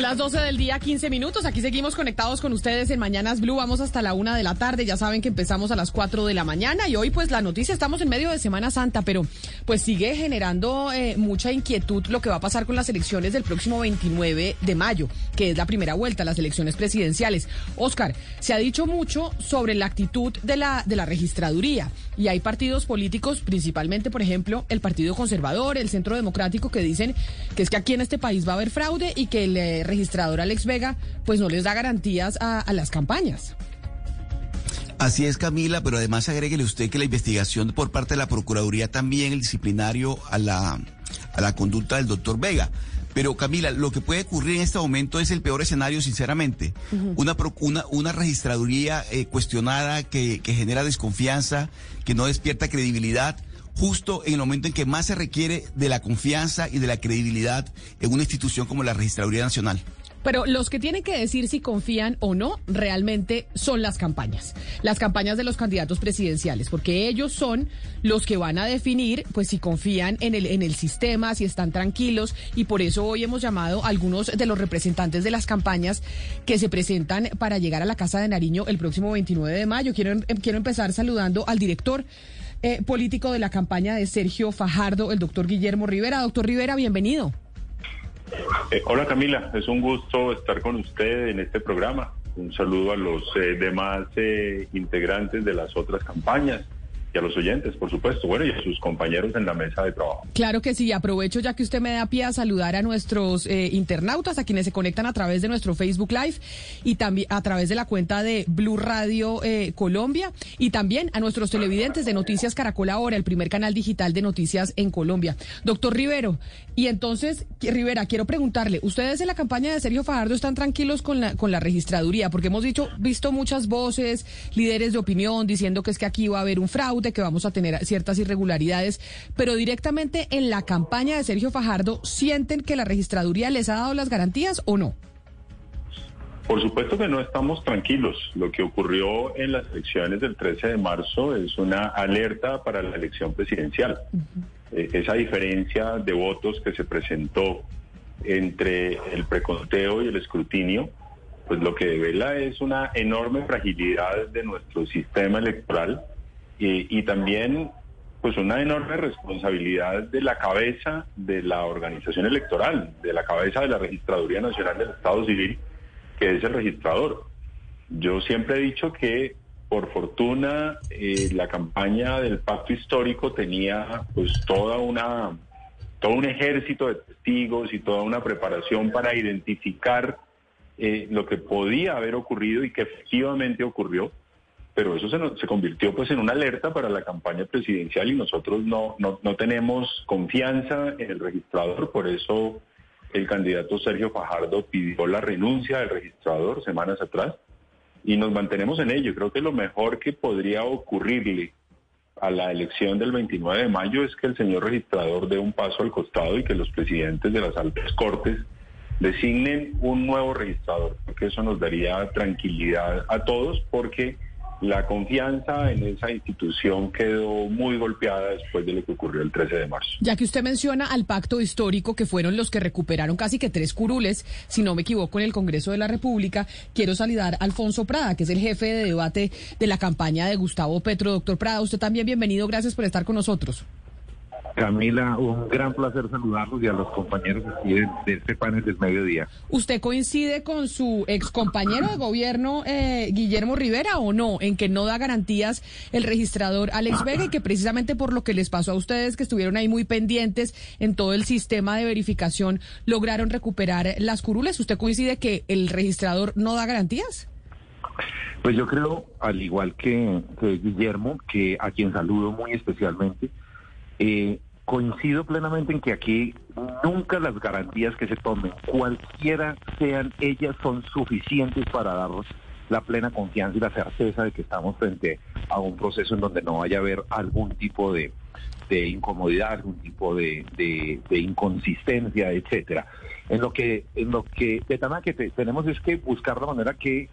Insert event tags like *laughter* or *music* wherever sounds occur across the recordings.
Son las 12 del día, 15 minutos. Aquí seguimos conectados con ustedes en Mañanas Blue. Vamos hasta la una de la tarde. Ya saben que empezamos a las 4 de la mañana y hoy pues la noticia, estamos en medio de Semana Santa, pero pues sigue generando eh, mucha inquietud lo que va a pasar con las elecciones del próximo 29 de mayo, que es la primera vuelta, las elecciones presidenciales. Oscar, se ha dicho mucho sobre la actitud de la, de la registraduría y hay partidos políticos, principalmente, por ejemplo, el Partido Conservador, el Centro Democrático, que dicen que es que aquí en este país va a haber fraude y que el registrador Alex Vega pues no les da garantías a, a las campañas. Así es, Camila, pero además agréguele usted que la investigación por parte de la Procuraduría también, el disciplinario a la, a la conducta del doctor Vega. Pero Camila, lo que puede ocurrir en este momento es el peor escenario, sinceramente. una, una, una registraduría eh, cuestionada que, que genera desconfianza, que no despierta credibilidad justo en el momento en que más se requiere de la confianza y de la credibilidad en una institución como la Registraduría Nacional. Pero los que tienen que decir si confían o no realmente son las campañas, las campañas de los candidatos presidenciales, porque ellos son los que van a definir pues si confían en el en el sistema, si están tranquilos y por eso hoy hemos llamado a algunos de los representantes de las campañas que se presentan para llegar a la Casa de Nariño el próximo 29 de mayo. Quiero em, quiero empezar saludando al director eh, político de la campaña de Sergio Fajardo, el doctor Guillermo Rivera. Doctor Rivera, bienvenido. Eh, hola Camila, es un gusto estar con usted en este programa. Un saludo a los eh, demás eh, integrantes de las otras campañas y a los oyentes, por supuesto, bueno, y a sus compañeros en la mesa de trabajo. Claro que sí, aprovecho ya que usted me da pie a saludar a nuestros eh, internautas, a quienes se conectan a través de nuestro Facebook Live y también a través de la cuenta de Blue Radio eh, Colombia y también a nuestros televidentes de Noticias Caracol Ahora, el primer canal digital de noticias en Colombia. Doctor Rivero, y entonces, Rivera, quiero preguntarle, ¿ustedes en la campaña de Sergio Fajardo están tranquilos con la, con la registraduría? Porque hemos dicho, visto muchas voces, líderes de opinión diciendo que es que aquí va a haber un fraude que vamos a tener ciertas irregularidades, pero directamente en la campaña de Sergio Fajardo, ¿sienten que la registraduría les ha dado las garantías o no? Por supuesto que no estamos tranquilos. Lo que ocurrió en las elecciones del 13 de marzo es una alerta para la elección presidencial. Eh, esa diferencia de votos que se presentó entre el preconteo y el escrutinio, pues lo que devela es una enorme fragilidad de nuestro sistema electoral y, también pues una enorme responsabilidad de la cabeza de la organización electoral, de la cabeza de la Registraduría Nacional del Estado Civil, que es el registrador. Yo siempre he dicho que por fortuna eh, la campaña del pacto histórico tenía pues toda una todo un ejército de testigos y toda una preparación para identificar eh, lo que podía haber ocurrido y que efectivamente ocurrió pero eso se, se, convirtió pues en una alerta para la campaña presidencial y nosotros no, no, no tenemos confianza en el registrador, por eso el candidato Sergio Fajardo pidió la renuncia del registrador semanas atrás y nos mantenemos en ello. Creo que lo mejor que podría ocurrirle a la elección del 29 de mayo es que el señor registrador dé un paso al costado y que los presidentes de las altas cortes designen un nuevo registrador, porque eso nos daría tranquilidad a todos porque la confianza en esa institución quedó muy golpeada después de lo que ocurrió el 13 de marzo. Ya que usted menciona al pacto histórico, que fueron los que recuperaron casi que tres curules, si no me equivoco, en el Congreso de la República, quiero saludar a Alfonso Prada, que es el jefe de debate de la campaña de Gustavo Petro. Doctor Prada, usted también bienvenido, gracias por estar con nosotros. Camila, un gran placer saludarlos y a los compañeros de, este panel del mediodía. ¿Usted coincide con su ex compañero de gobierno, eh, Guillermo Rivera, o no, en que no da garantías el registrador Alex Vega y que precisamente por lo que les pasó a ustedes, que estuvieron ahí muy pendientes en todo el sistema de verificación, lograron recuperar las curules? ¿Usted coincide que el registrador no da garantías? Pues yo creo, al igual que, que Guillermo, que a quien saludo muy especialmente, eh, coincido plenamente en que aquí nunca las garantías que se tomen, cualquiera sean ellas, son suficientes para dar la plena confianza y la certeza de que estamos frente a un proceso en donde no vaya a haber algún tipo de, incomodidad, algún tipo de, inconsistencia, etcétera. En lo que, en lo que, de que tenemos es que buscar la manera que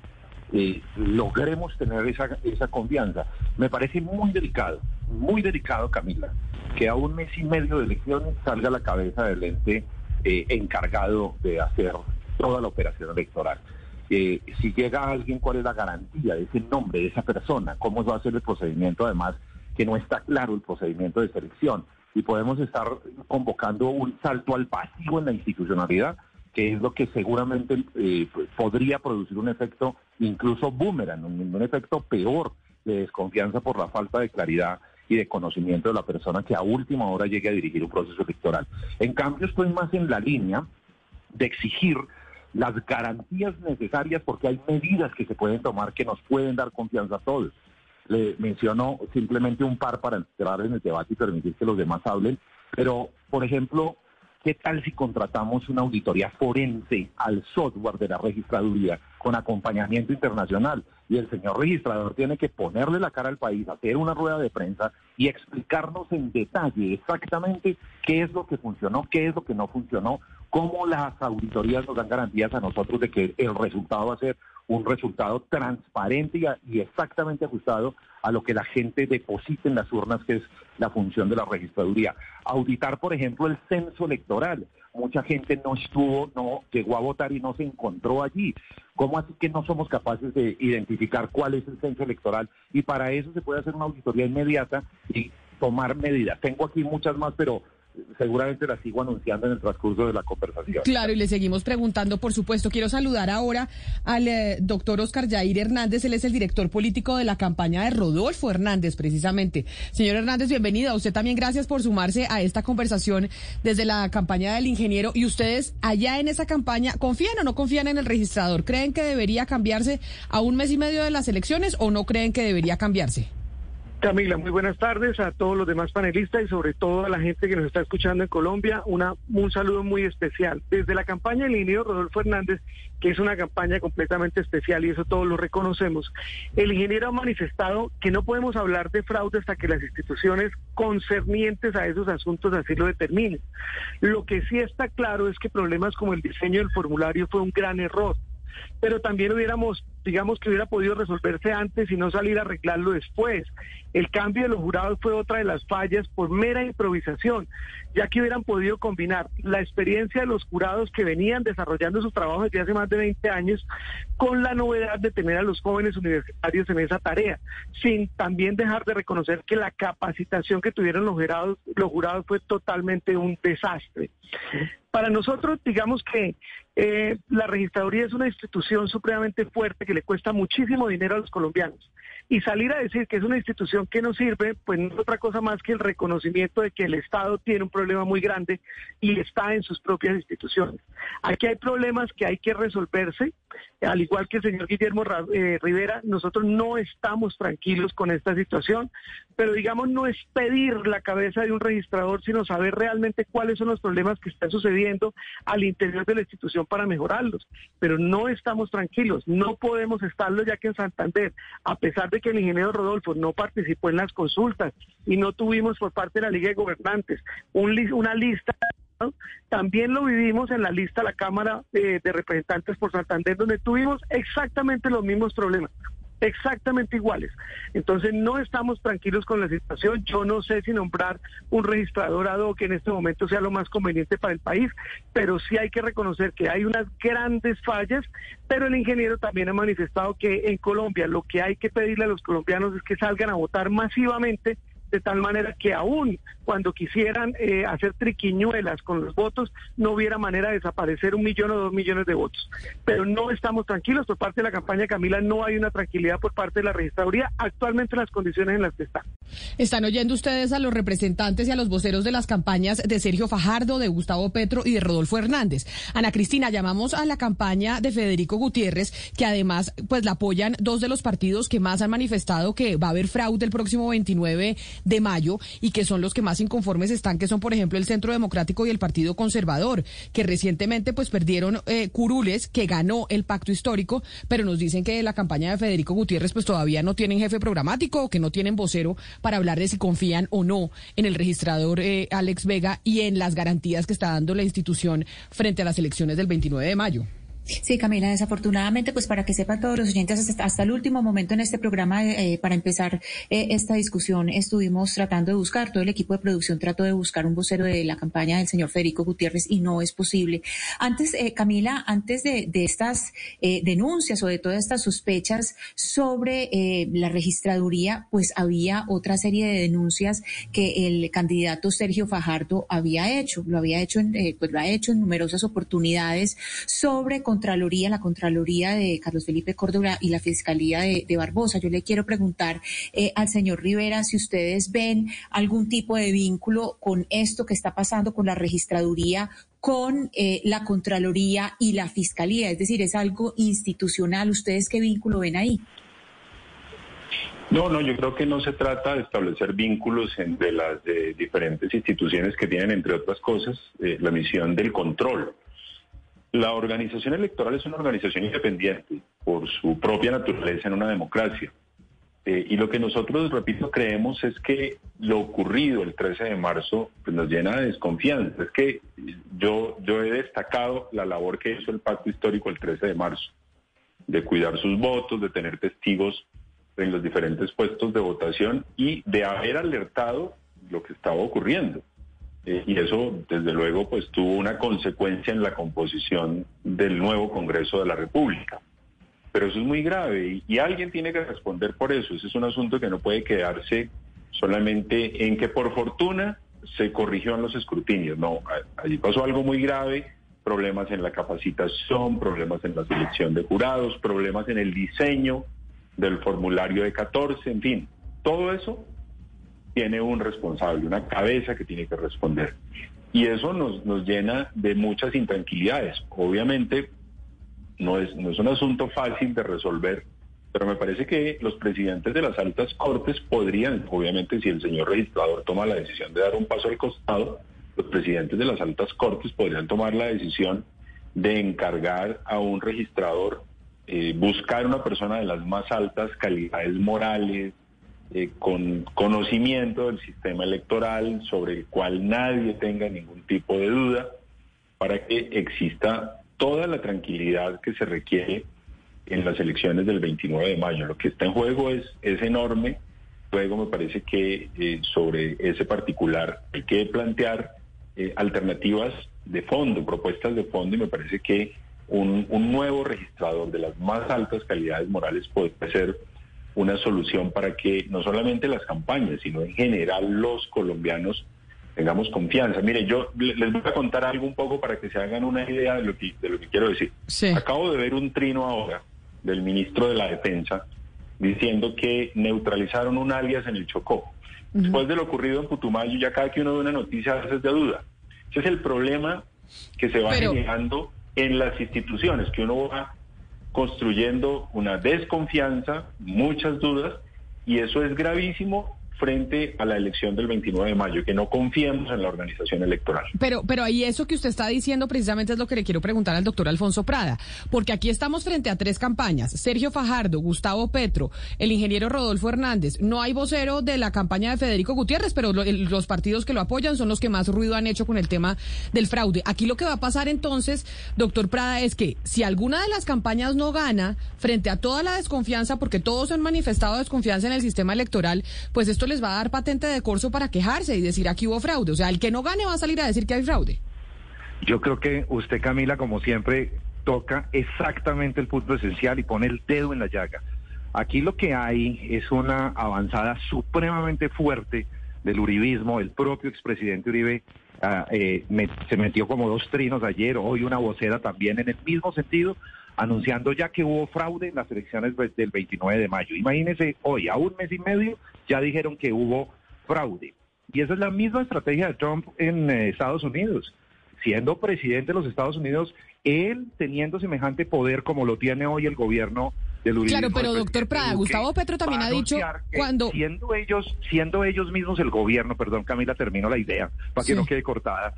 eh, logremos tener esa, esa confianza. Me parece muy delicado, muy delicado, Camila, que a un mes y medio de elecciones salga la cabeza del ente eh, encargado de hacer toda la operación electoral. Eh, si llega alguien, ¿cuál es la garantía de ese nombre, de esa persona? ¿Cómo va a ser el procedimiento? Además, que no está claro el procedimiento de selección. Y podemos estar convocando un salto al pasivo en la institucionalidad, que es lo que seguramente eh, podría producir un efecto incluso boomerang, un, un efecto peor de desconfianza por la falta de claridad y de conocimiento de la persona que a última hora llegue a dirigir un proceso electoral. En cambio, estoy más en la línea de exigir las garantías necesarias porque hay medidas que se pueden tomar que nos pueden dar confianza a todos. Le menciono simplemente un par para entrar en el debate y permitir que los demás hablen, pero, por ejemplo, ¿qué tal si contratamos una auditoría forense al software de la registraduría con acompañamiento internacional? Y el señor registrador tiene que ponerle la cara al país, hacer una rueda de prensa y explicarnos en detalle exactamente qué es lo que funcionó, qué es lo que no funcionó, cómo las auditorías nos dan garantías a nosotros de que el resultado va a ser un resultado transparente y, exactamente ajustado a lo que la gente deposita en las urnas, que es la función de la registraduría. Auditar, por ejemplo, el censo electoral. Mucha gente no estuvo, no llegó a votar y no se encontró allí. ¿Cómo así que no somos capaces de identificar cuál es el censo electoral? Y para eso se puede hacer una auditoría inmediata y tomar medidas. Tengo aquí muchas más, pero seguramente la sigo anunciando en el transcurso de la conversación. Claro, y le seguimos preguntando, por supuesto. Quiero saludar ahora al eh, doctor Oscar Jair Hernández, él es el director político de la campaña de Rodolfo Hernández, precisamente. Señor Hernández, bienvenido. A usted también gracias por sumarse a esta conversación desde la campaña del ingeniero. ¿Y ustedes allá en esa campaña confían o no confían en el registrador? ¿Creen que debería cambiarse a un mes y medio de las elecciones o no creen que debería cambiarse? Camila, muy buenas tardes a todos los demás panelistas y sobre todo a la gente que nos está escuchando en Colombia. Un saludo muy especial. Desde la campaña del ingeniero Rodolfo Hernández, que es una campaña completamente especial y eso todos lo reconocemos, el ingeniero ha manifestado que no podemos hablar de fraude hasta que las instituciones concernientes a esos asuntos así lo determinen. Lo que sí está claro es que problemas como el diseño del formulario fue un gran error pero también hubiéramos, digamos que hubiera podido resolverse antes y no salir a arreglarlo después. El cambio de los jurados fue otra de las fallas por mera improvisación, ya que hubieran podido combinar la experiencia de los jurados que venían desarrollando su trabajo desde hace más de 20 años con la novedad de tener a los jóvenes universitarios en esa tarea, sin también dejar de reconocer que la capacitación que tuvieron los jurados, los jurados fue totalmente un desastre. Para nosotros, digamos que eh, la registraduría es una institución supremamente fuerte que le cuesta muchísimo dinero a los colombianos. Y salir a decir que es una institución que no sirve, pues no es otra cosa más que el reconocimiento de que el Estado tiene un problema muy grande y está en sus propias instituciones. Aquí hay problemas que hay que resolverse, al igual que el señor Guillermo eh, Rivera, nosotros no estamos tranquilos con esta situación, pero digamos no es pedir la cabeza de un registrador, sino saber realmente cuáles son los problemas que están sucediendo al interior de la institución para mejorarlos. Pero no estamos tranquilos, no podemos estarlo ya que en Santander, a pesar de que el ingeniero Rodolfo no participó en las consultas y no tuvimos por parte de la Liga de Gobernantes una lista también lo vivimos en la lista de la Cámara de Representantes por Santander, donde tuvimos exactamente los mismos problemas exactamente iguales. Entonces no estamos tranquilos con la situación. Yo no sé si nombrar un registrador ad hoc en este momento sea lo más conveniente para el país, pero sí hay que reconocer que hay unas grandes fallas, pero el ingeniero también ha manifestado que en Colombia lo que hay que pedirle a los colombianos es que salgan a votar masivamente de tal manera que aún cuando quisieran eh, hacer triquiñuelas con los votos, no hubiera manera de desaparecer un millón o dos millones de votos. Pero no estamos tranquilos por parte de la campaña Camila, no hay una tranquilidad por parte de la registraduría actualmente en las condiciones en las que está. Están oyendo ustedes a los representantes y a los voceros de las campañas de Sergio Fajardo, de Gustavo Petro y de Rodolfo Hernández. Ana Cristina, llamamos a la campaña de Federico Gutiérrez, que además pues la apoyan dos de los partidos que más han manifestado que va a haber fraude el próximo 29 de mayo y que son los que más inconformes están, que son, por ejemplo, el Centro Democrático y el Partido Conservador, que recientemente pues perdieron eh, curules, que ganó el pacto histórico, pero nos dicen que la campaña de Federico Gutiérrez pues todavía no tienen jefe programático o que no tienen vocero para hablar de si confían o no en el registrador eh, Alex Vega y en las garantías que está dando la institución frente a las elecciones del 29 de mayo. Sí, Camila, desafortunadamente, pues para que sepan todos los oyentes, hasta, el último momento en este programa, eh, para empezar eh, esta discusión, estuvimos tratando de buscar, todo el equipo de producción trató de buscar un vocero de la campaña del señor Federico Gutiérrez y no es posible. Antes, eh, Camila, antes de, de estas denuncias o de todas estas sospechas sobre la registraduría, pues había otra serie de denuncias que el candidato Sergio Fajardo había hecho, lo había hecho, en, pues lo ha hecho en numerosas oportunidades sobre Contraloría, la Contraloría de Carlos Felipe Córdoba y la Fiscalía de, Barbosa. Yo le quiero preguntar eh, al señor Rivera si ustedes ven algún tipo de vínculo con esto que está pasando con la registraduría con eh, la Contraloría y la Fiscalía, es decir, es algo institucional. ¿Ustedes qué vínculo ven ahí? No, no, yo creo que no se trata de establecer vínculos entre las diferentes instituciones que tienen, entre otras cosas, eh, la misión del control. La organización electoral es una organización independiente por su propia naturaleza en una democracia. Eh, y lo que nosotros, repito, creemos es que lo ocurrido el 13 de marzo pues, nos llena de desconfianza. Es que yo, yo he destacado la labor que hizo el pacto histórico el 13 de marzo, de cuidar sus votos, de tener testigos en los diferentes puestos de votación y de haber alertado lo que estaba ocurriendo. Eh, y eso, desde luego, pues tuvo una consecuencia en la composición del nuevo Congreso de la República. Pero eso es muy grave y, alguien tiene que responder por eso. Ese es un asunto que no puede quedarse solamente en que por fortuna se corrigió en los escrutinios. No, allí pasó algo muy grave, problemas en la capacitación, problemas en la selección de jurados, problemas en el diseño del formulario de 14, en fin, todo eso tiene un responsable, una cabeza que tiene que responder. Y eso nos, nos llena de muchas intranquilidades. Obviamente no es, no es un asunto fácil de resolver, pero me parece que los presidentes de las altas cortes podrían, obviamente si el señor registrador toma la decisión de dar un paso al costado, los presidentes de las altas cortes podrían tomar la decisión de encargar a un registrador eh, buscar una persona de las más altas calidades morales, eh, con conocimiento del sistema electoral sobre el cual nadie tenga ningún tipo de duda para que exista toda la tranquilidad que se requiere en las elecciones del 29 de mayo. Lo que está en juego es, es enorme. Luego me parece que eh, sobre ese particular hay que plantear eh, alternativas de fondo, propuestas de fondo y me parece que un, un nuevo registrador de las más altas calidades morales puede ser una solución para que no solamente las campañas, sino en general los colombianos tengamos confianza. Mire, yo les voy a contar algo un poco para que se hagan una idea de lo que, de lo que quiero decir. Acabo de ver un trino ahora del ministro de la Defensa diciendo que neutralizaron un alias en el Chocó. Después de lo ocurrido en Putumayo, ya cada que uno ve una noticia a veces de duda. Ese es el problema que se va generando en las instituciones, que uno va construyendo una desconfianza, muchas dudas, y eso es gravísimo frente a la elección del 29 de mayo, que no confiemos en la organización electoral. Pero, pero ahí eso que usted está diciendo precisamente es lo que le quiero preguntar al doctor Alfonso Prada, porque aquí estamos frente a tres campañas, Sergio Fajardo, Gustavo Petro, el ingeniero Rodolfo Hernández. No hay vocero de la campaña de Federico Gutiérrez, pero los partidos que lo apoyan son los que más ruido han hecho con el tema del fraude. Aquí lo que va a pasar entonces, doctor Prada, es que si alguna de las campañas no gana, frente a toda la desconfianza, porque todos han manifestado desconfianza en el sistema electoral, pues esto les va a dar patente de corso para quejarse y decir aquí hubo fraude. O sea, el que no gane va a salir a decir que hay fraude. Yo creo que usted, Camila, como siempre, toca exactamente el punto esencial y pone el dedo en la llaga. Aquí lo que hay es una avanzada supremamente fuerte del uribismo. El propio expresidente Uribe ah, eh, se metió como dos trinos ayer, hoy una vocera también en el mismo sentido, anunciando ya que hubo fraude en las elecciones del 29 de mayo. Imagínense, hoy, a un mes y medio, ya dijeron que hubo fraude. Y esa es la misma estrategia de Trump en eh, Estados Unidos. Siendo presidente de los Estados Unidos, él teniendo semejante poder como lo tiene hoy el gobierno del Claro, pero doctor Prada, Gustavo Petro también ha dicho cuando... Siendo ellos, siendo ellos mismos el gobierno, perdón Camila, termino la idea, para que no quede cortada,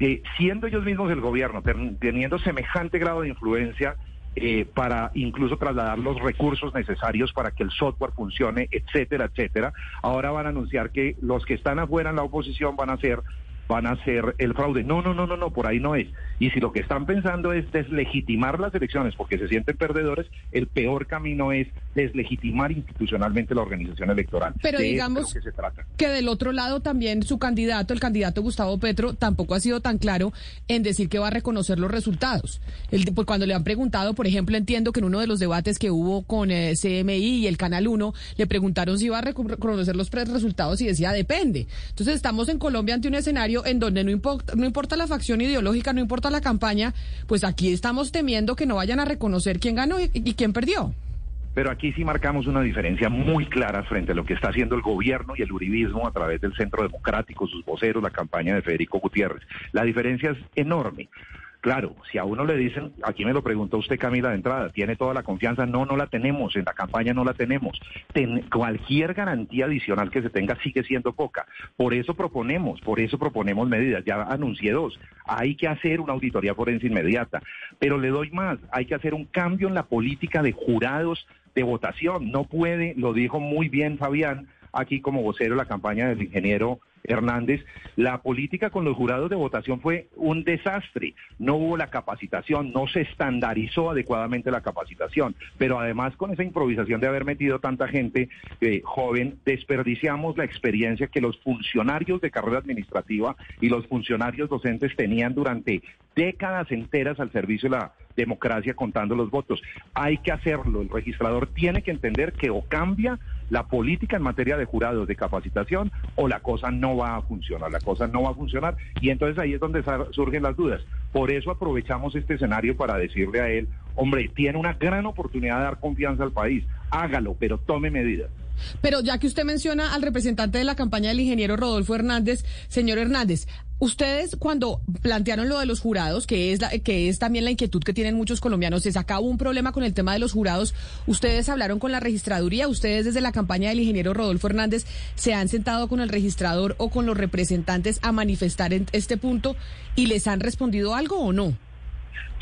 eh, siendo ellos mismos el gobierno, teniendo semejante grado de influencia, eh, para incluso trasladar los recursos necesarios para que el software funcione, etcétera, etcétera. Ahora van a anunciar que los que están afuera en la oposición van a ser van a hacer el fraude. No, no, no, no, no, por ahí no es. Y si lo que están pensando es deslegitimar las elecciones porque se sienten perdedores, el peor camino es deslegitimar institucionalmente la organización electoral. Pero digamos que, se trata. que del otro lado también su candidato, el candidato Gustavo Petro, tampoco ha sido tan claro en decir que va a reconocer los resultados. El, pues cuando le han preguntado, por ejemplo, entiendo que en uno de los debates que hubo con eh, CMI y el Canal 1, le preguntaron si iba a reconocer los resultados y decía depende. Entonces estamos en Colombia ante un escenario en donde no importa, no importa la facción ideológica, no importa la campaña, pues aquí estamos temiendo que no vayan a reconocer quién ganó y, y quién perdió. Pero aquí sí marcamos una diferencia muy clara frente a lo que está haciendo el gobierno y el uribismo a través del Centro Democrático, sus voceros, la campaña de Federico Gutiérrez. La diferencia es enorme. Claro, si a uno le dicen, aquí me lo preguntó usted Camila de entrada, ¿tiene toda la confianza? No, no la tenemos, en la campaña no la tenemos. cualquier garantía adicional que se tenga sigue siendo poca. Por eso proponemos, por eso proponemos medidas. Ya anuncié dos. Hay que hacer una auditoría forense inmediata. Pero le doy más, hay que hacer un cambio en la política de jurados de votación. No puede, lo dijo muy bien Fabián, aquí como vocero de la campaña del ingeniero Hernández, la política con los jurados de votación fue un desastre. No hubo la capacitación, no se estandarizó adecuadamente la capacitación, pero además con esa improvisación de haber metido tanta gente eh, joven, desperdiciamos la experiencia que los funcionarios de carrera administrativa y los funcionarios docentes tenían durante décadas enteras al servicio de la democracia contando los votos. Hay que hacerlo. El registrador tiene que entender que o cambia la política en materia de jurados de capacitación o la cosa no va a funcionar, la cosa no va a funcionar y entonces ahí es donde surgen las dudas. Por eso aprovechamos este escenario para decirle a él, hombre, tiene una gran oportunidad de dar confianza al país, hágalo, pero tome medidas. Pero ya que usted menciona al representante de la campaña del ingeniero Rodolfo Hernández, señor Hernández, Ustedes cuando plantearon lo de los jurados, que es, la, que es también la inquietud que tienen muchos colombianos, se sacaba un problema con el tema de los jurados. Ustedes hablaron con la registraduría, ustedes desde la campaña del ingeniero Rodolfo Hernández se han sentado con el registrador o con los representantes a manifestar en este punto y les han respondido algo o no.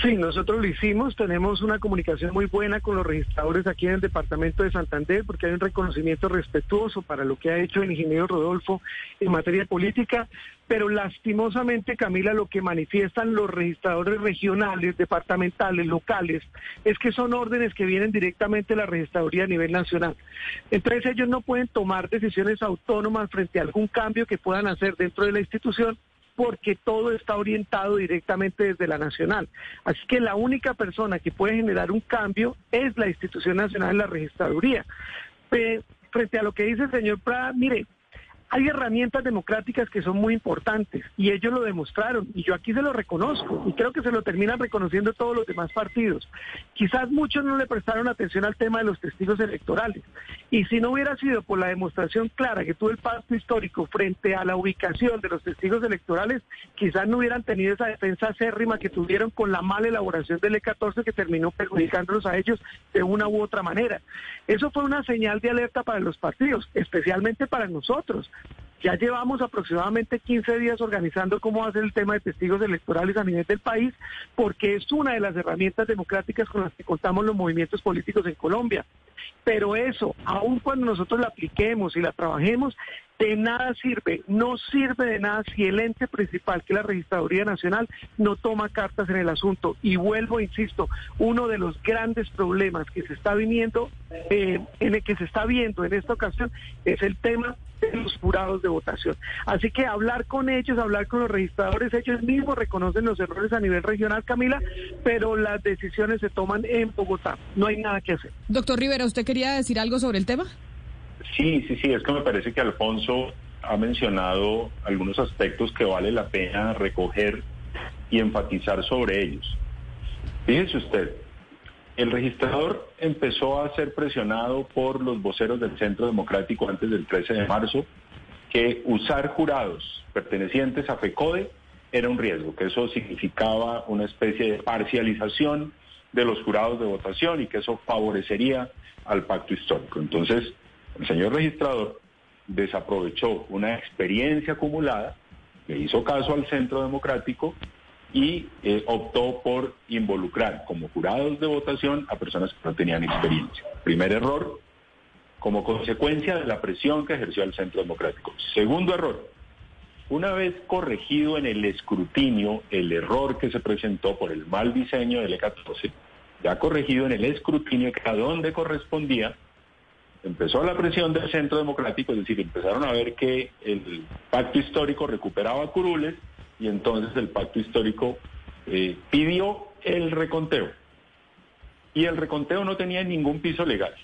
Sí, nosotros lo hicimos, tenemos una comunicación muy buena con los registradores aquí en el departamento de Santander porque hay un reconocimiento respetuoso para lo que ha hecho el ingeniero Rodolfo en materia política, pero lastimosamente, Camila, lo que manifiestan los registradores regionales, departamentales, locales, es que son órdenes que vienen directamente de la registraduría a nivel nacional. Entonces ellos no pueden tomar decisiones autónomas frente a algún cambio que puedan hacer dentro de la institución porque todo está orientado directamente desde la nacional. Así que la única persona que puede generar un cambio es la institución nacional de la registraduría. frente a lo que dice el señor Prada, mire, hay herramientas democráticas que son muy importantes y ellos lo demostraron y yo aquí se lo reconozco y creo que se lo terminan reconociendo todos los demás partidos. Quizás muchos no le prestaron atención al tema de los testigos electorales y si no hubiera sido por la demostración clara que tuvo el pacto histórico frente a la ubicación de los testigos electorales, quizás no hubieran tenido esa defensa acérrima que tuvieron con la mala elaboración del E14 que terminó perjudicándolos a ellos de una u otra manera. Eso fue una señal de alerta para los partidos, especialmente para nosotros ya llevamos aproximadamente 15 días organizando cómo va el tema de testigos electorales a nivel del país, porque es una de las herramientas democráticas con las que contamos los movimientos políticos en Colombia. Pero eso, aun cuando nosotros la apliquemos y la trabajemos, de nada sirve, no sirve de nada si el ente principal, que es la Registraduría Nacional, no toma cartas en el asunto. Y vuelvo, insisto, uno de los grandes problemas que se está viniendo, eh, en el que se está viendo en esta ocasión, es el tema de los jurados de votación. Así que hablar con ellos, hablar con los registradores, ellos mismos reconocen los errores a nivel regional, Camila, pero las decisiones se toman en Bogotá. No hay nada que hacer. Doctor Rivera, ¿usted quería decir algo sobre el tema? Sí, sí, sí, es que me parece que Alfonso ha mencionado algunos aspectos que vale la pena recoger y enfatizar sobre ellos. Fíjese usted, el registrador empezó a ser presionado por los voceros del Centro Democrático antes del 13 de marzo que usar jurados pertenecientes a FECODE era un riesgo, que eso significaba una especie de parcialización de los jurados de votación y que eso favorecería al pacto histórico. Entonces, el señor registrador desaprovechó una experiencia acumulada, le hizo caso al centro democrático y eh, optó por involucrar como jurados de votación a personas que no tenían experiencia. Primer error, como consecuencia de la presión que ejerció el centro democrático. Segundo error, una vez corregido en el escrutinio el error que se presentó por el mal diseño del E14, ya corregido en el escrutinio a donde correspondía, empezó la presión del centro democrático, es decir, empezaron a ver que el pacto histórico recuperaba curules y entonces el pacto histórico eh, pidió el reconteo. Y el reconteo no tenía ningún piso legal.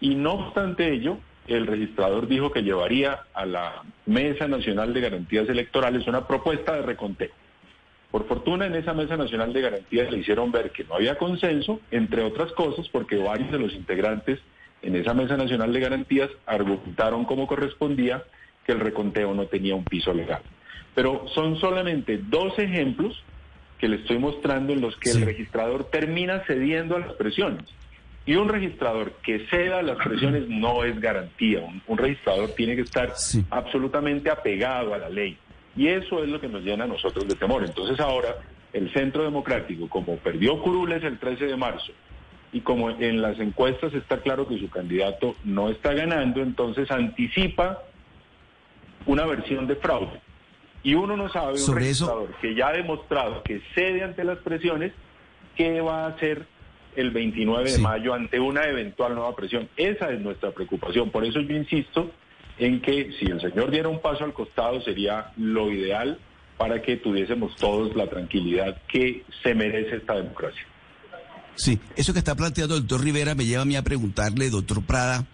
Y no obstante ello, el registrador dijo que llevaría a la Mesa Nacional de Garantías Electorales una propuesta de reconteo. Por fortuna en esa Mesa Nacional de Garantías le hicieron ver que no había consenso, entre otras cosas porque varios de los integrantes en esa Mesa Nacional de Garantías argumentaron como correspondía que el reconteo no tenía un piso legal. Pero son solamente dos ejemplos que le estoy mostrando en los que el registrador termina cediendo a las presiones. Y un registrador que ceda a las presiones *clears throat* no es garantía. Un, registrador tiene que estar absolutamente apegado a la ley. Y eso es lo que nos llena a nosotros de temor. Entonces ahora el Centro Democrático, como perdió curules el 13 de marzo, y como en las encuestas está claro que su candidato no está ganando, entonces anticipa una versión de fraude. Y uno no sabe, un registrador que ya ha demostrado que cede ante las presiones, qué va a hacer el 29 de mayo ante una eventual nueva presión. Esa es nuestra preocupación. Por eso yo insisto en que si el señor diera un paso al costado sería lo ideal para que tuviésemos todos la tranquilidad que se merece esta democracia. Sí, eso que está planteando el doctor Rivera me lleva a mí a preguntarle, doctor Prada,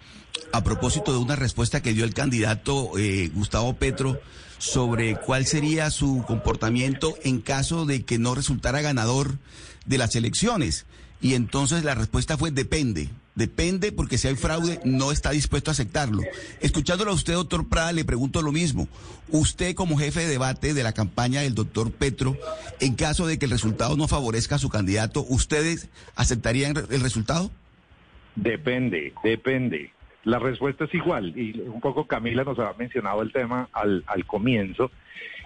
a propósito de una respuesta que dio el candidato eh, Gustavo Petro sobre cuál sería su comportamiento en caso de que no resultara ganador de las elecciones. Y entonces la respuesta fue depende. Depende porque si hay fraude no está dispuesto a aceptarlo. Escuchándolo a usted, doctor Prada, le pregunto lo mismo. Usted como jefe de debate de la campaña del doctor Petro, en caso de que el resultado no favorezca a su candidato, ¿ustedes aceptarían el resultado? Depende, depende. La respuesta es igual. Y un poco Camila nos ha mencionado el tema al, al comienzo.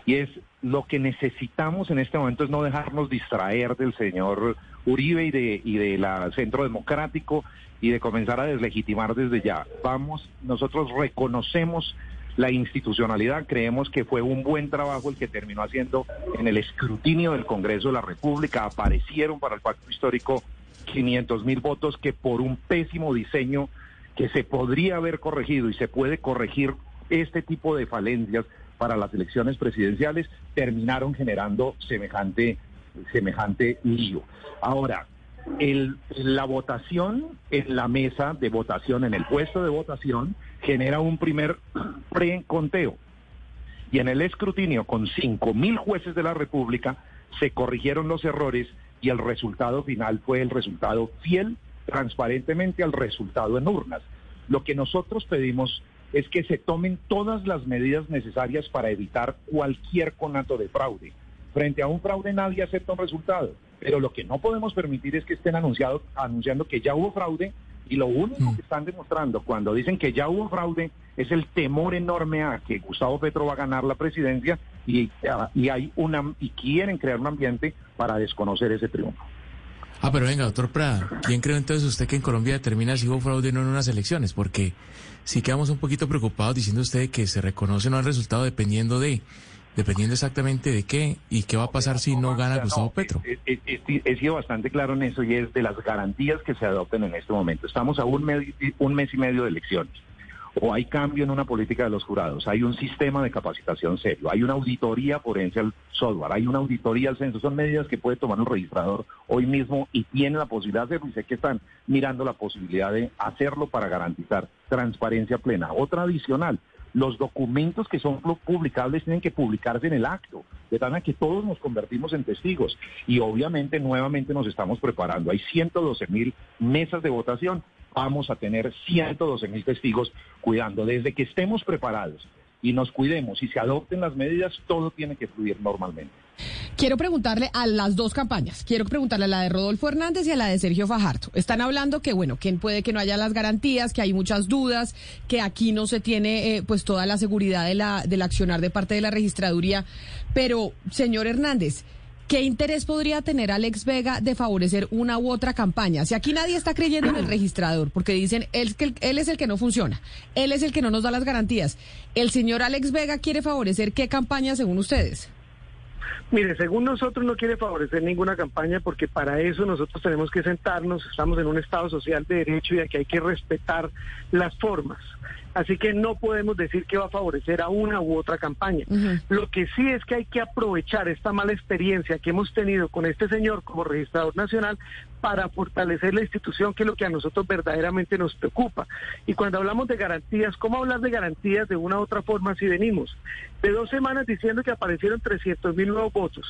Y es lo que necesitamos en este momento es no dejarnos distraer del señor Uribe y de, y de la Centro Democrático y de comenzar a deslegitimar desde ya. Vamos, nosotros reconocemos la institucionalidad, creemos que fue un buen trabajo el que terminó haciendo en el escrutinio del Congreso de la República. Aparecieron para el pacto histórico 500 mil votos que por un pésimo diseño que se podría haber corregido y se puede corregir este tipo de falencias para las elecciones presidenciales terminaron generando semejante, semejante lío. Ahora, el, la votación en la mesa de votación, en el puesto de votación, genera un primer *clears throat* preconteo. Y en el escrutinio, con cinco mil jueces de la República, se corrigieron los errores y el resultado final fue el resultado fiel, transparentemente al resultado en urnas. Lo que nosotros pedimos es que se tomen todas las medidas necesarias para evitar cualquier conato de fraude. Frente a un fraude nadie acepta un resultado, pero lo que no podemos permitir es que estén anunciado, anunciando que ya hubo fraude y lo único mm. que están demostrando cuando dicen que ya hubo fraude es el temor enorme a que Gustavo Petro va a ganar la presidencia y, y hay una y quieren crear un ambiente para desconocer ese triunfo. Ah, pero venga, doctor Prada, ¿quién cree entonces usted que en Colombia determina si hubo fraude o no en unas elecciones? Porque sí quedamos un poquito preocupados diciendo usted que se reconoce no el resultado dependiendo de, dependiendo exactamente de qué y qué va a pasar si no gana Gustavo Petro. He, sido bastante claro en eso y es de las garantías que se adopten en este momento. Estamos a un, un mes y medio de elecciones o hay cambio en una política de los jurados, hay un sistema de capacitación serio, hay una auditoría forense al software, hay una auditoría al censo, son medidas que puede tomar el registrador hoy mismo y tiene la posibilidad de hacerlo y sé que están mirando la posibilidad de hacerlo para garantizar transparencia plena. Otra adicional, los documentos que son publicables tienen que publicarse en el acto, de tal que todos nos convertimos en testigos. Y obviamente nuevamente nos estamos preparando. Hay 112 mil mesas de votación vamos a tener 112 mil testigos cuidando. Desde que estemos preparados y nos cuidemos y se adopten las medidas, todo tiene que fluir normalmente. Quiero preguntarle a las dos campañas. Quiero preguntarle a la de Rodolfo Hernández y a la de Sergio Fajardo. Están hablando que, bueno, que puede que no haya las garantías, que hay muchas dudas, que aquí no se tiene eh, pues toda la seguridad del accionar de parte de la registraduría. Pero, señor Hernández, ¿Qué interés podría tener Alex Vega de favorecer una u otra campaña? Si aquí nadie está creyendo en el registrador, porque dicen él, él es el que no funciona, él es el que no nos da las garantías. ¿El señor Alex Vega quiere favorecer qué campaña según ustedes? Mire, según nosotros no quiere favorecer ninguna campaña porque para eso nosotros tenemos que sentarnos, estamos en un Estado social de derecho y aquí hay que respetar las formas. Así que no podemos decir que va a favorecer a una u otra campaña. Lo que sí es que hay que aprovechar esta mala experiencia que hemos tenido con este señor como registrador nacional para fortalecer la institución, que es lo que a nosotros verdaderamente nos preocupa. Y cuando hablamos de garantías, ¿cómo hablar de garantías de una u otra forma si venimos de dos semanas diciendo que aparecieron 300 mil nuevos votos?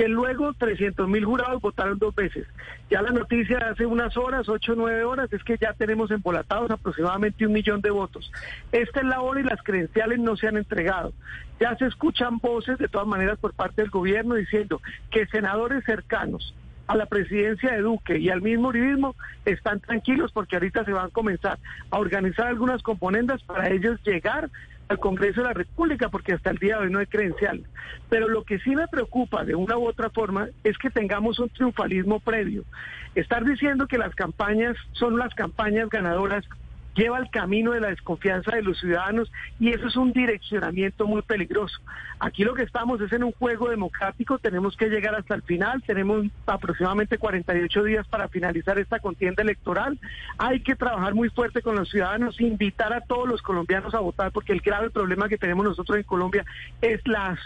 que luego 300 mil jurados votaron dos veces. Ya la noticia hace unas horas, ocho o nueve horas, es que ya tenemos embolatados aproximadamente un millón de votos. Esta es la hora y las credenciales no se han entregado. Ya se escuchan voces de todas maneras por parte del gobierno diciendo que senadores cercanos a la presidencia de Duque y al mismo uribismo están tranquilos porque ahorita se van a comenzar a organizar algunas componendas para ellos llegar al Congreso de la República, porque hasta el día de hoy no hay credencial. Pero lo que sí me preocupa de una u otra forma es que tengamos un triunfalismo previo. Estar diciendo que las campañas son las campañas ganadoras lleva al camino de la desconfianza de los ciudadanos y eso es un direccionamiento muy peligroso. Aquí lo que estamos es en un juego democrático, tenemos que llegar hasta el final, tenemos aproximadamente 48 días para finalizar esta contienda electoral, hay que trabajar muy fuerte con los ciudadanos, invitar a todos los colombianos a votar, porque el grave problema que tenemos nosotros en Colombia es la,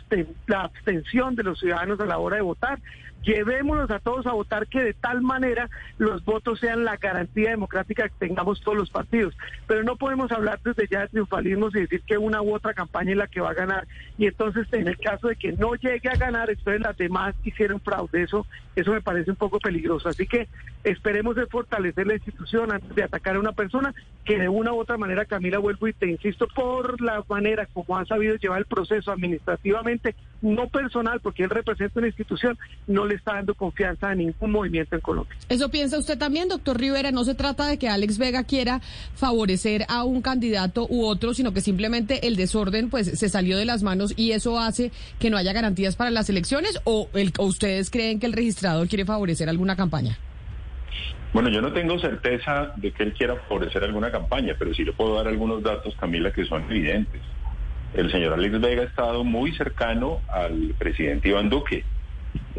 la abstención de los ciudadanos a la hora de votar llevémonos a todos a votar que de tal manera los votos sean la garantía democrática que tengamos todos los partidos. Pero no podemos hablar desde ya de triunfalismos y decir que una u otra campaña es la que va a ganar. Y entonces en el caso de que no llegue a ganar, entonces las demás hicieron fraude. Eso, eso me parece un poco peligroso. Así que esperemos de fortalecer la institución antes de atacar a una persona que de una u otra manera, Camila, vuelvo y te insisto, por la manera como han sabido llevar el proceso administrativamente, no personal, porque él representa una institución, no le está dando confianza a ningún movimiento en Colombia. ¿Eso piensa usted también, doctor Rivera? No se trata de que Alex Vega quiera favorecer a un candidato u otro, sino que simplemente el desorden pues se salió de las manos y eso hace que no haya garantías para las elecciones o, el, ustedes creen que el registrador quiere favorecer alguna campaña? Bueno, yo no tengo certeza de que él quiera favorecer alguna campaña, pero sí le puedo dar algunos datos, Camila, que son evidentes. El señor Alex Vega ha estado muy cercano al presidente Iván Duque.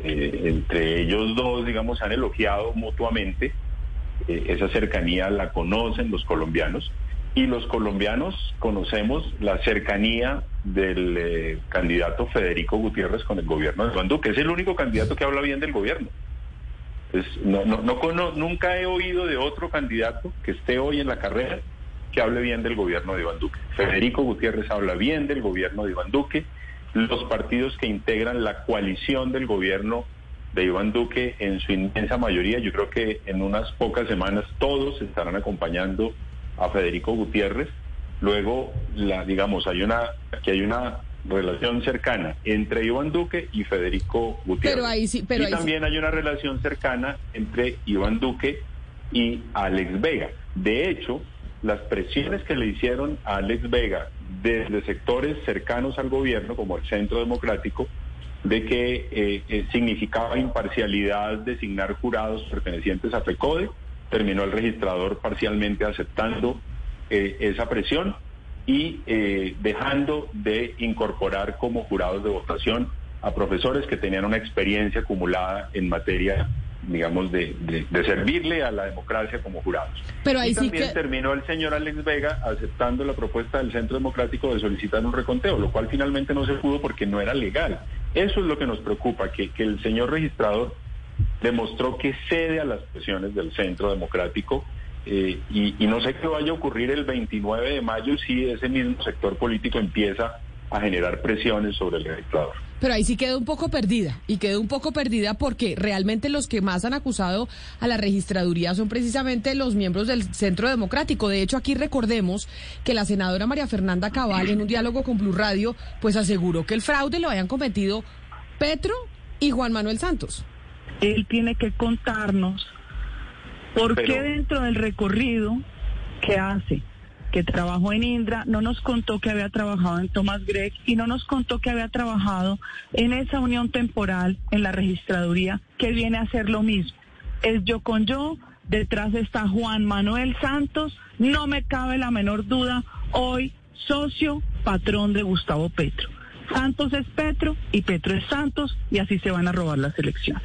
Eh, entre ellos dos, digamos, han elogiado mutuamente. Eh, esa cercanía la conocen los colombianos y los colombianos conocemos la cercanía del eh, candidato Federico Gutiérrez con el gobierno de Iván Duque. Es el único candidato que habla bien del gobierno. no, no, no, nunca he oído de otro candidato que esté hoy en la carrera que hable bien del gobierno de Iván Duque. Federico Gutiérrez habla bien del gobierno de Iván Duque los partidos que integran la coalición del gobierno de Iván Duque en su inmensa mayoría. Yo creo que en unas pocas semanas todos estarán acompañando a Federico Gutiérrez. Luego, la, digamos, hay una, aquí hay una relación cercana entre Iván Duque y Federico Gutiérrez. Pero ahí sí, pero y también hay una relación cercana entre Iván Duque y Alex Vega. De hecho, las presiones que le hicieron a Alex Vega desde sectores cercanos al gobierno, como el Centro Democrático, de que eh, eh, significaba imparcialidad designar jurados pertenecientes a FECODE. Terminó el registrador parcialmente aceptando eh, esa presión y dejando de incorporar como jurados de votación a profesores que tenían una experiencia acumulada en materia digamos, de, servirle a la democracia como jurados. Pero ahí y sí también terminó el señor Alex Vega aceptando la propuesta del Centro Democrático de solicitar un reconteo, lo cual finalmente no se pudo porque no era legal. Eso es lo que nos preocupa, que, que el señor registrador demostró que cede a las presiones del Centro Democrático eh, y, y no sé qué vaya a ocurrir el 29 de mayo si ese mismo sector político empieza a generar presiones sobre el registrador. Pero ahí sí quedó un poco perdida, y quedó un poco perdida porque realmente los que más han acusado a la registraduría son precisamente los miembros del Centro Democrático. De hecho, aquí recordemos que la senadora María Fernanda Cabal, en un diálogo con Blue Radio, pues aseguró que el fraude lo habían cometido Petro y Juan Manuel Santos. Él tiene que contarnos por Pero- qué dentro del recorrido que hace, que trabajó en Indra, no nos contó que había trabajado en Thomas Gregg y no nos contó que había trabajado en esa unión temporal en la registraduría que viene a hacer lo mismo. Es yo con yo, detrás está Juan Manuel Santos, no me cabe la menor duda, hoy socio, patrón de Gustavo Petro. Santos es Petro y Petro es Santos y así se van a robar las elecciones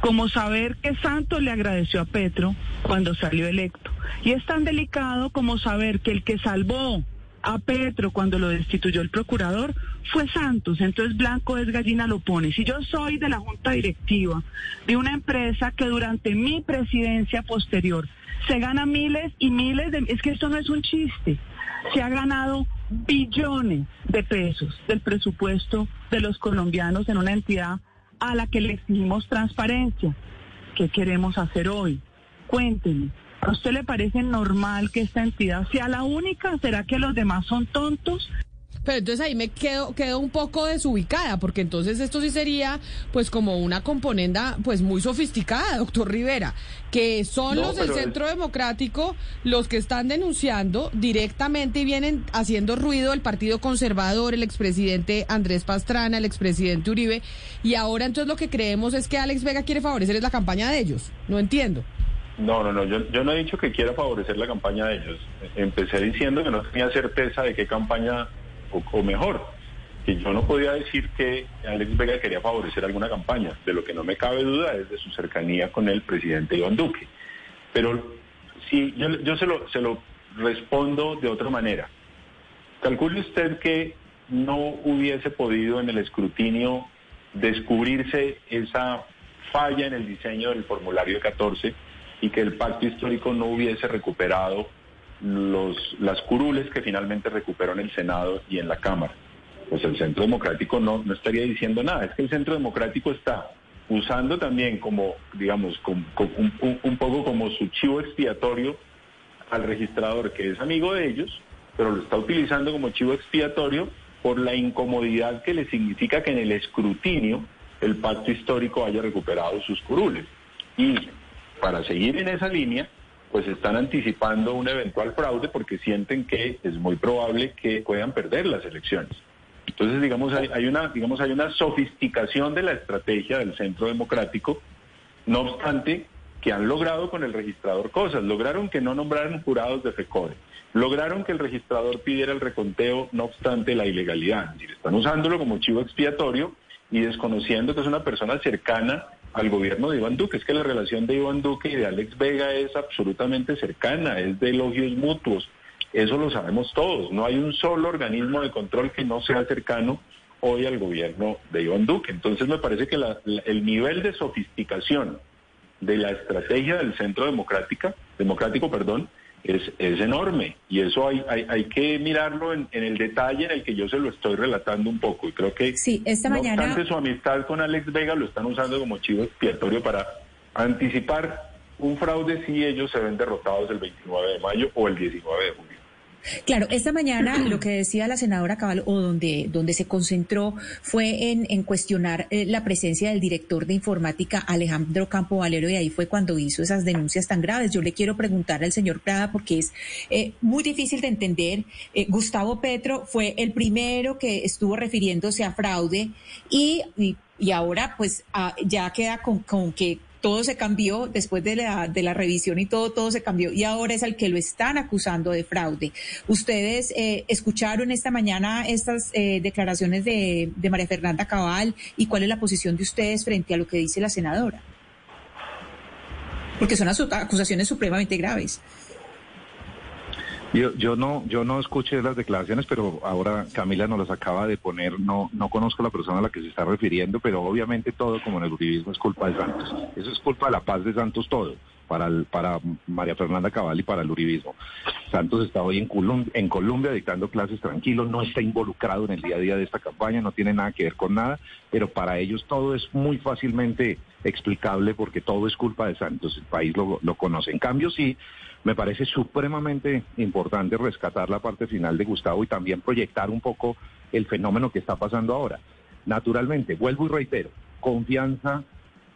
como saber que Santos le agradeció a Petro cuando salió electo. Y es tan delicado como saber que el que salvó a Petro cuando lo destituyó el procurador fue Santos. Entonces Blanco es gallina lo pone. Si yo soy de la junta directiva de una empresa que durante mi presidencia posterior se gana miles y miles de... Es que esto no es un chiste. Se ha ganado billones de pesos del presupuesto de los colombianos en una entidad a la que le exigimos transparencia. ¿Qué queremos hacer hoy? Cuéntenme. ¿A usted le parece normal que esta entidad sea la única? ¿Será que los demás son tontos? Pero entonces ahí me quedo, quedo un poco desubicada, porque entonces esto sí sería pues como una componenda pues muy sofisticada, *laughs* doctor Rivera, que son No, los del es- Centro Democrático los que están denunciando directamente y vienen haciendo ruido el Partido Conservador, el expresidente Andrés Pastrana, el expresidente Uribe, y ahora entonces lo que creemos es que Alex Vega quiere favorecer es la campaña de ellos. No entiendo. No, no, no, yo, yo no he dicho que quiera favorecer la campaña de ellos. Empecé diciendo que no tenía certeza de qué campaña, o, mejor, que yo no podía decir que Alex Vega quería favorecer alguna campaña. De lo que no me cabe duda es de su cercanía con el presidente Iván Duque. Pero sí, yo, yo se, lo, se lo respondo de otra manera. Calcule usted que no hubiese podido en el escrutinio descubrirse esa falla en el diseño del formulario 14 y que el pacto histórico no hubiese recuperado los, las curules que finalmente recuperó en el Senado y en la Cámara. Pues el Centro Democrático no, no estaría diciendo nada. Es que el Centro Democrático está usando también como, digamos, com- com- un, un- un poco como su chivo expiatorio al registrador que es amigo de ellos, pero lo está utilizando como chivo expiatorio por la incomodidad que le significa que en el escrutinio el pacto histórico haya recuperado sus curules. Y para seguir en esa línea, pues están anticipando un eventual fraude porque sienten que es muy probable que puedan perder las elecciones. Entonces, digamos, hay, una, digamos, hay una sofisticación de la estrategia del Centro Democrático, no obstante que han logrado con el registrador cosas. Lograron que no nombraran jurados de FECODE. Lograron que el registrador pidiera el reconteo, no obstante la ilegalidad. Es decir, están usándolo como chivo expiatorio y desconociendo que es una persona cercana al gobierno de Iván Duque. Es que la relación de Iván Duque y de Alex Vega es absolutamente cercana, es de elogios mutuos. Eso lo sabemos todos. No hay un solo organismo de control que no sea cercano hoy al gobierno de Iván Duque. Entonces me parece que la- el nivel de sofisticación de la estrategia del Centro Democrática, Democrático, perdón, es, es enorme. Y eso hay, hay, hay que mirarlo en, en el detalle en el que yo se lo estoy relatando un poco. Y creo que, Sí, esta no mañana- obstante su amistad con Alex Vega, lo están usando como chivo expiatorio para anticipar un fraude si ellos se ven derrotados el 29 de mayo o el 19 de junio. Claro, esta mañana *clears throat* lo que decía la senadora Cabal, o donde, donde se concentró, fue en, en cuestionar eh, la presencia del director de informática Alejandro Campo Valero, y ahí fue cuando hizo esas denuncias tan graves. Yo le quiero preguntar al señor Prada, porque es eh, muy difícil de entender. Eh, Gustavo Petro fue el primero que estuvo refiriéndose a fraude, y, y, y ahora pues ah, ya queda con, con que todo se cambió después de la, de la revisión y todo, todo se cambió. Y ahora es al que lo están acusando de fraude. ¿Ustedes eh, escucharon esta mañana estas eh, declaraciones de, de María Fernanda Cabal y cuál es la posición de ustedes frente a lo que dice la senadora? Porque son acusaciones supremamente graves. Yo, yo no yo no escuché las declaraciones, pero ahora Camila nos las acaba de poner. No no conozco la persona a la que se está refiriendo, pero obviamente todo, como en el uribismo, es culpa de Santos. Eso es culpa de la paz de Santos todo, para, el- para María Fernanda Cabal y para el uribismo. Santos está hoy en, Colombia dictando clases tranquilos, no está involucrado en el día a día de esta campaña, no tiene nada que ver con nada, pero para ellos todo es muy fácilmente explicable porque todo es culpa de Santos, el país lo, lo conoce. En cambio, sí, me parece supremamente importante rescatar la parte final de Gustavo y también proyectar un poco el fenómeno que está pasando ahora. Naturalmente, vuelvo y reitero, confianza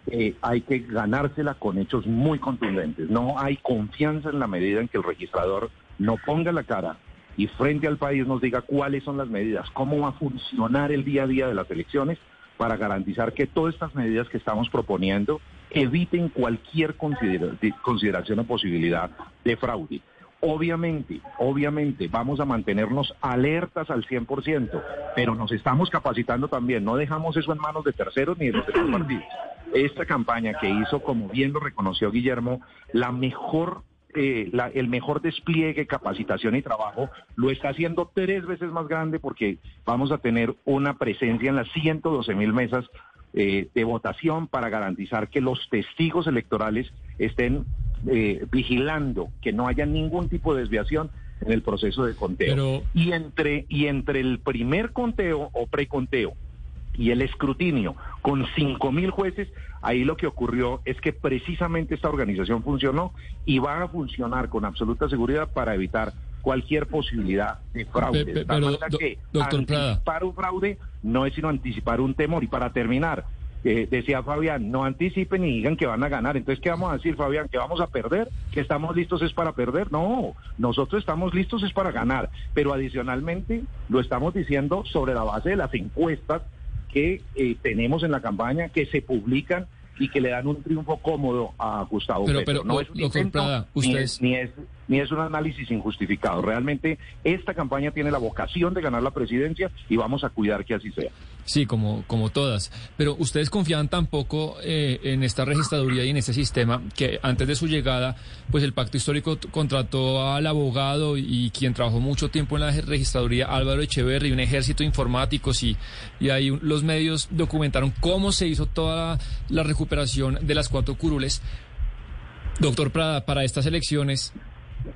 eh, hay que ganársela con hechos muy contundentes. No hay confianza en la medida en que el registrador no ponga la cara y frente al país nos diga cuáles son las medidas, cómo va a funcionar el día a día de las elecciones para garantizar que todas estas medidas que estamos proponiendo eviten cualquier consideración o posibilidad de fraude. Obviamente, obviamente, vamos a mantenernos alertas al 100%, pero nos estamos capacitando también. No dejamos eso en manos de terceros ni de los demás partidos. Esta campaña que hizo, como bien lo reconoció Guillermo, la mejor eh, el mejor despliegue, capacitación y trabajo, lo está haciendo tres veces más grande porque vamos a tener una presencia en las 112 mil mesas eh, de votación para garantizar que los testigos electorales estén eh, vigilando que no haya ningún tipo de desviación en el proceso de conteo. Y entre y entre el primer conteo o preconteo y el escrutinio con cinco mil jueces, ahí lo que ocurrió es que precisamente esta organización funcionó y va a funcionar con absoluta seguridad para evitar cualquier posibilidad de fraude. pero, que doctor anticipar un fraude no es sino anticipar un temor. Y para terminar, eh, decía Fabián, no anticipen y digan que van a ganar. Entonces, ¿qué vamos a decir, Fabián? ¿Que vamos a perder? ¿Que estamos listos es para perder? No, nosotros estamos listos es para ganar. Pero adicionalmente lo estamos diciendo sobre la base de las encuestas que eh, tenemos en la campaña, que se publican y que le dan un triunfo cómodo a Gustavo pero, Petro. Pero, no es un doctor ni, es, ni es un análisis injustificado. Realmente esta campaña tiene la vocación de ganar la presidencia y vamos a cuidar que así sea. Sí, como, como todas. Pero ustedes confían tampoco eh, en esta registraduría y en este sistema que antes de su llegada, pues el pacto histórico contrató al abogado y quien trabajó mucho tiempo en la registraduría, Álvaro Echeverri, un ejército de informáticos y, y ahí los medios documentaron cómo se hizo toda la recuperación de las cuatro curules. Doctor Prada, para estas elecciones,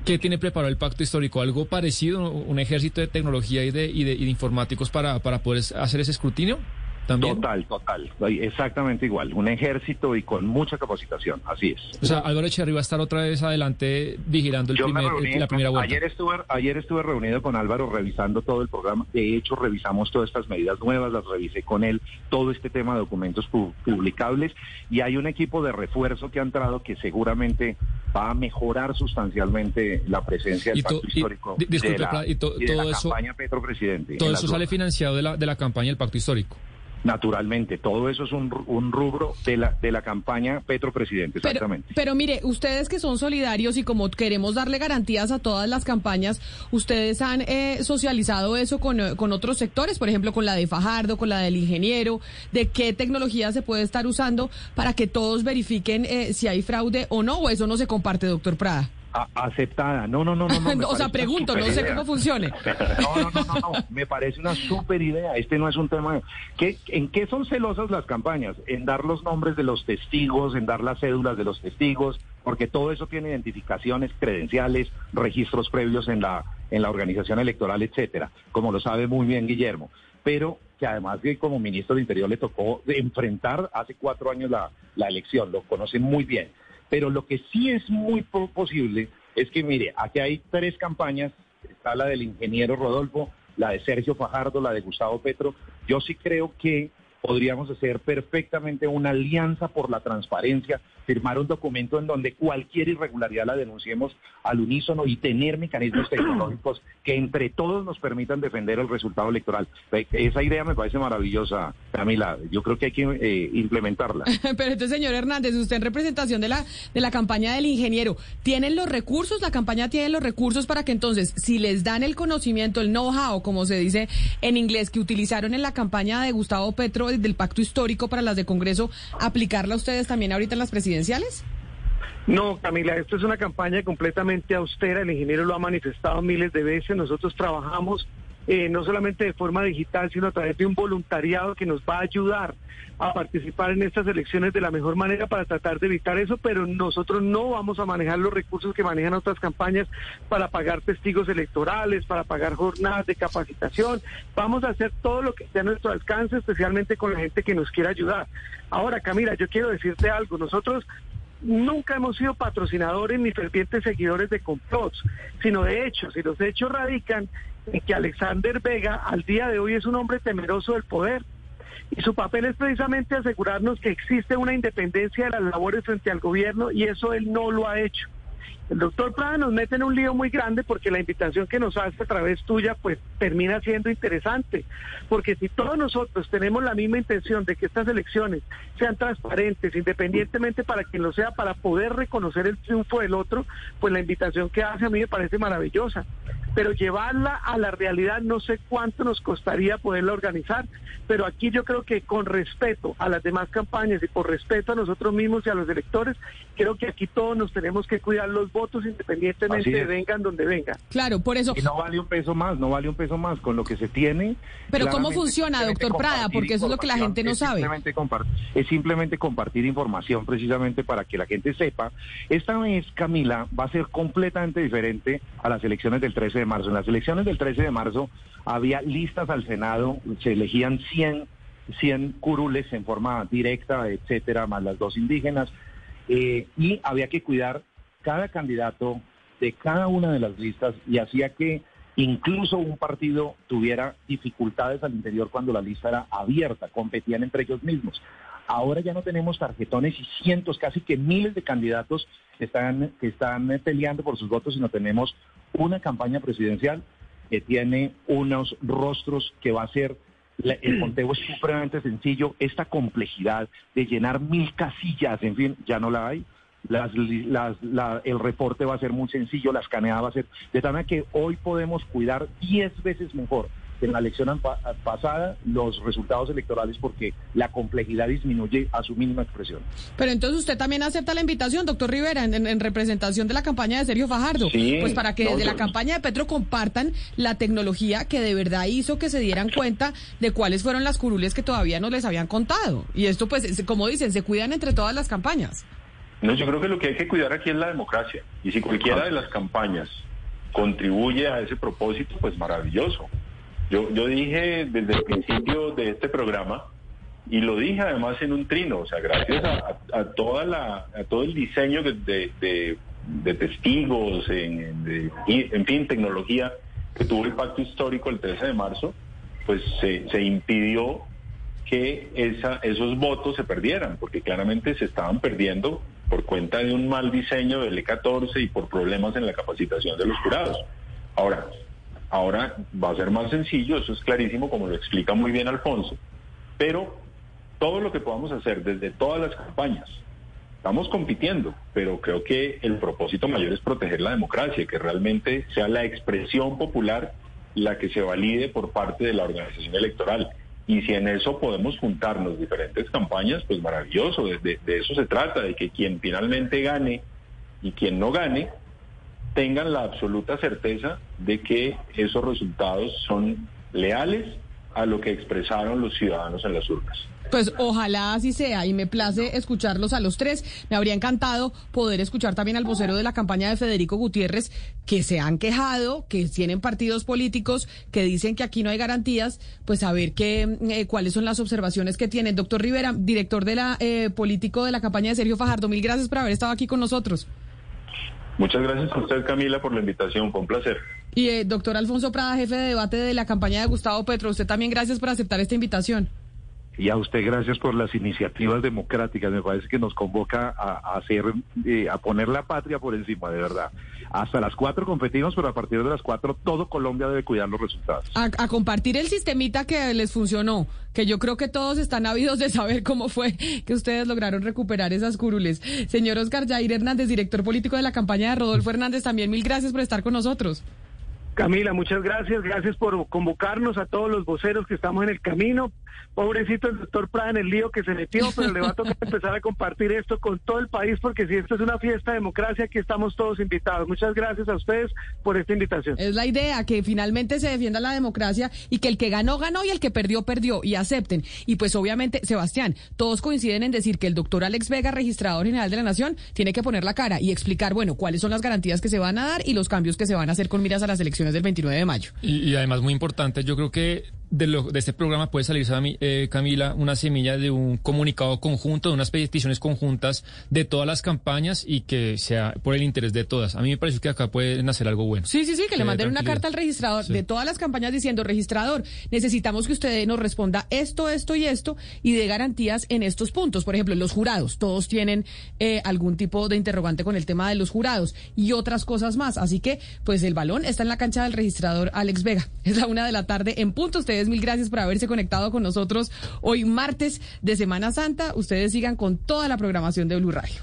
¿Qué tiene preparado el pacto histórico? ¿Algo parecido? ¿Un ejército de tecnología y de, y de, informáticos para, para poder hacer ese escrutinio? Total, total. Exactamente igual. Un ejército y con mucha capacitación. Así es. O sea, Álvaro Echeverri va a estar otra vez adelante vigilando el primer, la primera vuelta. Ayer estuve, ayer estuve reunido con Álvaro revisando todo el programa. De hecho, revisamos todas estas medidas nuevas, las revisé con él, todo este tema de documentos publicables. Y hay un equipo de refuerzo que ha entrado que seguramente va a mejorar sustancialmente la presencia del pacto histórico de la, y todo eso, campaña Petro Presidente. Todo eso sale financiado de la, de la campaña del pacto histórico. Naturalmente, todo eso es un, un, rubro de la, de la campaña Petro Presidente, exactamente. Pero, mire, ustedes que son solidarios y como queremos darle garantías a todas las campañas, ¿ustedes han eh, socializado eso con, eh, con otros sectores? Por ejemplo, con la de Fajardo, con la del ingeniero, de qué tecnología se puede estar usando para que todos verifiquen eh, si hay fraude o no, o eso no se comparte, doctor Prada aceptada. No, no, no, no. no *laughs* o sea, pregunto, no sé cómo funcione. *laughs* No, no, no, no, me parece una súper idea. Este no es un tema... ¿Qué, ¿En qué son celosas las campañas? En dar los nombres de los testigos, en dar las cédulas de los testigos, porque todo eso tiene identificaciones, credenciales, registros previos en la, en la organización electoral, etcétera, como lo sabe muy bien Guillermo. Pero que además que como ministro de Interior le tocó enfrentar hace cuatro años la, la elección, lo conoce muy bien. Pero lo que sí es muy posible es que, mire, aquí hay tres campañas, está la del ingeniero Rodolfo, la de Sergio Fajardo, la de Gustavo Petro. Yo sí creo que podríamos hacer perfectamente una alianza por la transparencia, firmar un documento en donde cualquier irregularidad la denunciemos al unísono y tener mecanismos tecnológicos que entre todos nos permitan defender el resultado electoral. Esa idea me parece maravillosa, Camila. Yo creo que hay que eh, implementarla. *laughs* Pero entonces, señor Hernández, usted en representación de la, de la campaña del ingeniero, ¿tienen los recursos? ¿La campaña tiene los recursos para que entonces, si les dan el conocimiento, el know-how, como se dice en inglés, que utilizaron en la campaña de Gustavo Petro, del pacto histórico para las de Congreso, aplicarla a ustedes también ahorita en las presidenciales? No, Camila, esto es una campaña completamente austera. El ingeniero lo ha manifestado miles de veces. Nosotros trabajamos eh, no solamente de forma digital, sino a través de un voluntariado que nos va a ayudar a participar en estas elecciones de la mejor manera para tratar de evitar eso, pero nosotros no vamos a manejar los recursos que manejan otras campañas para pagar testigos electorales, para pagar jornadas de capacitación. Vamos a hacer todo lo que esté a nuestro alcance, especialmente con la gente que nos quiera ayudar. Ahora, Camila, yo quiero decirte algo. Nosotros nunca hemos sido patrocinadores ni fervientes seguidores de complots, sino de hechos. Y los hechos radican en que Alexander Vega al día de hoy es un hombre temeroso del poder Y su papel es precisamente asegurarnos que existe una independencia de las labores frente al gobierno y eso él no lo ha hecho. El doctor Prada nos mete en un lío muy grande porque la invitación que nos hace a través tuya pues termina siendo interesante. Porque si todos nosotros tenemos la misma intención de que estas elecciones sean transparentes, independientemente para quien lo sea, para poder reconocer el triunfo del otro, pues la invitación que hace a mí me parece maravillosa. Pero llevarla a la realidad no sé cuánto nos costaría poderla organizar. Pero aquí yo creo que con respeto a las demás campañas y por respeto a nosotros mismos y a los electores, creo que aquí todos nos tenemos que cuidar los votos independientemente de vengan donde vengan. Claro, por eso. Y no vale un peso más, no vale un peso más con lo que se tiene. Pero ¿cómo funciona, doctor Prada? Porque eso es lo que la gente no sabe. Simplemente es simplemente compartir información precisamente para que la gente sepa. Esta vez, Camila, va a ser completamente diferente a las elecciones del 13 de marzo. En las elecciones del 13 de marzo había listas al Senado, se elegían 100 100 curules en forma directa, etcétera, más las dos indígenas, eh, y había que cuidar cada candidato de cada una de las listas y hacía que incluso un partido tuviera dificultades al interior cuando la lista era abierta, competían entre ellos mismos. Ahora ya no tenemos tarjetones y cientos, casi que miles de candidatos que están, que están peleando por sus votos, sino tenemos una campaña presidencial que tiene unos rostros que va a ser el *clears throat* conteo es supremamente sencillo. Esta complejidad de llenar mil casillas, en fin, ya no la hay el reporte va a ser muy sencillo, la escaneada va a ser de tal manera que hoy podemos cuidar 10 veces mejor que en la elección pasada los resultados electorales porque la complejidad disminuye a su mínima expresión. Pero entonces usted también acepta la invitación, doctor Rivera, en, representación de la campaña de Sergio Fajardo, pues para que desde la campaña de Petro compartan la tecnología que de verdad hizo que se dieran cuenta de cuáles fueron las curules que todavía no les habían contado. Y esto pues, como dicen, se cuidan entre todas las campañas. No, yo creo que lo que hay que cuidar aquí es la democracia. Y si cualquiera de las campañas contribuye a ese propósito, pues maravilloso. Yo, yo dije desde el principio de este programa, y lo dije además en un trino, o sea, gracias a, toda la, a todo el diseño de, de, testigos, en, en fin, tecnología que tuvo el pacto histórico el 13 de marzo, pues se, se impidió que esa, esos votos se perdieran, porque claramente se estaban perdiendo por cuenta de un mal diseño del E14 y por problemas en la capacitación de los jurados. Ahora, ahora va a ser más sencillo, eso es clarísimo, como lo explica muy bien Alfonso, pero todo lo que podamos hacer desde todas las campañas, estamos compitiendo, pero creo que el propósito mayor es proteger la democracia, que realmente sea la expresión popular la que se valide por parte de la organización electoral. Y si en eso podemos juntarnos diferentes campañas, pues maravilloso, de, eso se trata, de que quien finalmente gane y quien no gane tengan la absoluta certeza de que esos resultados son leales a lo que expresaron los ciudadanos en las urnas. Pues ojalá así sea y me place escucharlos a los tres. Me habría encantado poder escuchar también al vocero de la campaña de Federico Gutiérrez, que se han quejado, que tienen partidos políticos que dicen que aquí no hay garantías, pues a ver qué, eh, cuáles son las observaciones que tienen. Doctor Rivera, director de la eh, político de la campaña de Sergio Fajardo, mil gracias por haber estado aquí con nosotros. Muchas gracias a usted, Camila, por la invitación. Fue un placer. Y eh, doctor Alfonso Prada, jefe de debate de la campaña de Gustavo Petro, usted también gracias por aceptar esta invitación. Y a usted gracias por las iniciativas democráticas. Me parece que nos convoca a, hacer, eh, a poner la patria por encima, de verdad. Hasta las cuatro competimos, pero a partir de las cuatro todo Colombia debe cuidar los resultados. A, compartir el sistemita que les funcionó, que yo creo que todos están ávidos de saber cómo fue que ustedes lograron recuperar esas curules. Señor Oscar Jair Hernández, director político de la campaña de Rodolfo Hernández, también mil gracias por estar con nosotros. Camila, muchas gracias. Gracias por convocarnos a todos los voceros que estamos en el camino. Pobrecito el doctor Prada en el lío que se metió, pero le va a tocar *laughs* empezar a compartir esto con todo el país, porque si esto es una fiesta de democracia, aquí estamos todos invitados. Muchas gracias a ustedes por esta invitación. Es la idea, que finalmente se defienda la democracia y que el que ganó, ganó y el que perdió, perdió. Y acepten. Y pues obviamente, Sebastián, todos coinciden en decir que el doctor Alex Vega, registrador general de la Nación, tiene que poner la cara y explicar, bueno, cuáles son las garantías que se van a dar y los cambios que se van a hacer con miras a las elecciones del 29 de mayo. Y, y además muy importante, yo creo que de, lo, de este programa puede salir, eh, Camila, una semilla de un comunicado conjunto, de unas peticiones conjuntas de todas las campañas y que sea por el interés de todas. A mí me parece que acá pueden hacer algo bueno. Sí, sí, sí, que le manden una carta al registrador de todas las campañas diciendo, registrador, necesitamos que usted nos responda esto, esto y esto y dé garantías en estos puntos. Por ejemplo, los jurados, todos tienen eh, algún tipo de interrogante con el tema de los jurados y otras cosas más. Así que, pues el balón está en la cancha del registrador Alex Vega. *laughs* Es la una de la tarde en punto. Mil gracias por haberse conectado con nosotros hoy martes de Semana Santa. Ustedes sigan con toda la programación de Blue Radio.